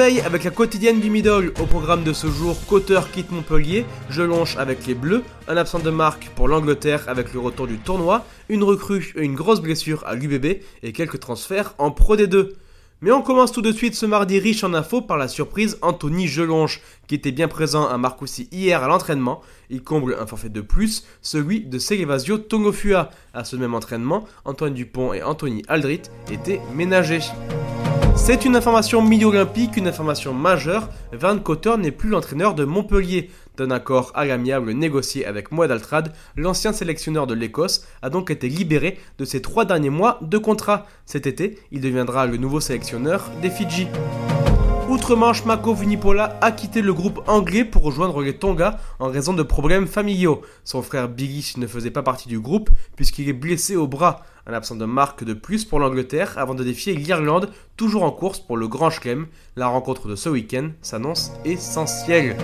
avec la quotidienne du middle. Au programme de ce jour, Coteur quitte Montpellier, Jelonche avec les Bleus, un absent de marque pour l'Angleterre avec le retour du tournoi, une recrue et une grosse blessure à l'UBB et quelques transferts en Pro D2. Mais on commence tout de suite ce mardi riche en infos par la surprise Anthony Gelonche, qui était bien présent à Marcoussis hier à l'entraînement. Il comble un forfait de plus, celui de Selevasio Tongofua. À ce même entraînement, Antoine Dupont et Anthony Aldrit étaient ménagés. C'est une information mi-olympique, une information majeure. Van Cotter n'est plus l'entraîneur de Montpellier. D'un accord à l'amiable négocié avec Moed Altrad, l'ancien sélectionneur de l'Écosse a donc été libéré de ses trois derniers mois de contrat. Cet été, il deviendra le nouveau sélectionneur des Fidji. Outre-Manche, Mako Vunipola a quitté le groupe anglais pour rejoindre les Tonga en raison de problèmes familiaux. Son frère Billy ne faisait pas partie du groupe puisqu'il est blessé au bras. Un absent de marque de plus pour l'Angleterre avant de défier l'Irlande, toujours en course pour le Grand Chelem. La rencontre de ce week-end s'annonce essentielle.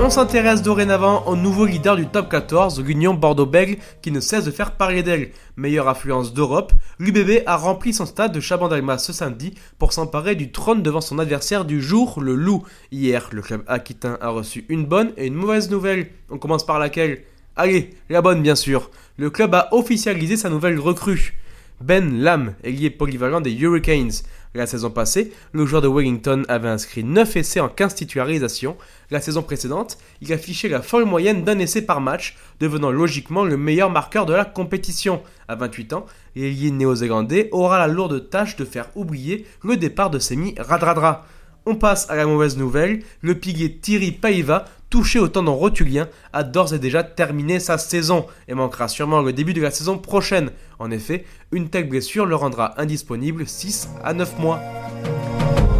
On s'intéresse dorénavant au nouveau leader du top 14, l'Union Bordeaux-Bègles, qui ne cesse de faire parler d'elle. Meilleure affluence d'Europe, l'UBB a rempli son stade de Chabandelma ce samedi pour s'emparer du trône devant son adversaire du jour, le Loup. Hier, le club aquitain a reçu une bonne et une mauvaise nouvelle. On commence par laquelle? Allez, la bonne bien sûr. Le club a officialisé sa nouvelle recrue. Ben Lam, ailier polyvalent des Hurricanes. La saison passée, le joueur de Wellington avait inscrit 9 essais en 15 titularisations. La saison précédente, il affichait la folle moyenne d'un essai par match, devenant logiquement le meilleur marqueur de la compétition. À 28 ans, l'ailier néo-zélandais aura la lourde tâche de faire oublier le départ de Semi Radradra. On passe à la mauvaise nouvelle, le pilier Thierry Paiva, touché au tendon rotulien, a d'ores et déjà terminé sa saison et manquera sûrement le début de la saison prochaine. En effet, une telle blessure le rendra indisponible 6 à 9 mois.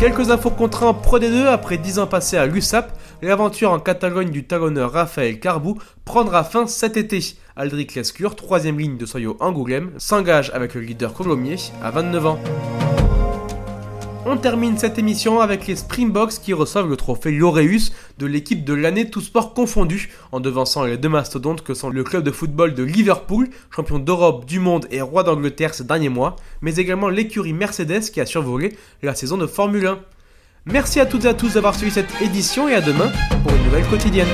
Quelques infos contrats Pro D2 après 10 ans passés à l'USAP, l'aventure en Catalogne du talonneur Raphaël Carbou prendra fin cet été. Aldric Lescure, troisième ligne de Soyo Angoulême, s'engage avec le leader Colomier à 29 ans. On termine cette émission avec les Springboks qui reçoivent le trophée Laureus de l'équipe de l'année tout sport confondu, en devançant les deux mastodontes que sont le club de football de Liverpool, champion d'Europe, du monde et roi d'Angleterre ces derniers mois, mais également l'écurie Mercedes qui a survolé la saison de Formule 1. Merci à toutes et à tous d'avoir suivi cette édition et à demain pour une nouvelle quotidienne.